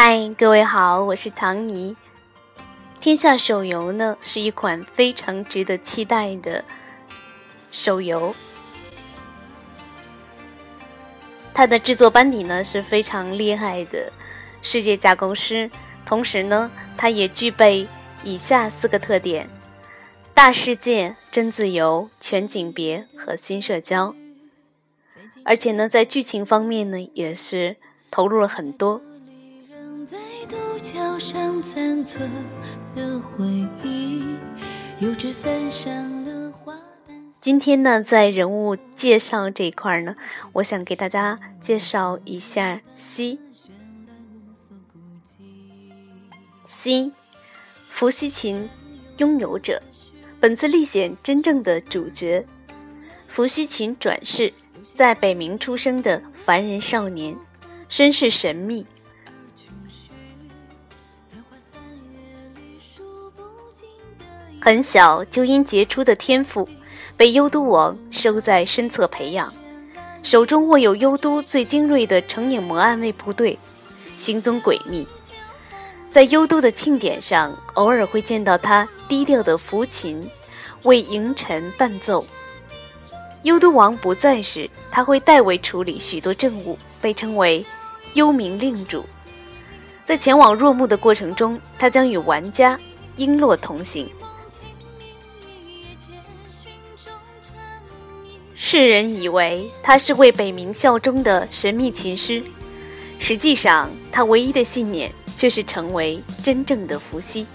嗨各位好我是唐尼天下手游呢是一款非常值得期待的手游。它的制作班底呢是非常厉害的世界架构师同时呢它也具备以下四个特点。大世界、真自由、全景别和新社交。而且呢，在剧情方面呢，也是投入了很多。桥上残存的回忆，油纸伞上了花瓣。今天呢，在人物介绍这一块呢，我想给大家介绍一下西西，伏羲琴拥有者，本次历险真正的主角，伏羲琴转世，在北冥出生的凡人少年，身世神秘。很小就因杰出的天赋，被幽都王收在身侧培养，手中握有幽都最精锐的成影魔暗卫部队，行踪诡秘。在幽都的庆典上，偶尔会见到他低调的抚琴，为迎臣伴奏。幽都王不在时，他会代为处理许多政务，被称为幽冥令主。在前往若木的过程中，他将与玩家璎珞同行。世人以为他是为北冥效忠的神秘琴师，实际上他唯一的信念却是成为真正的伏羲。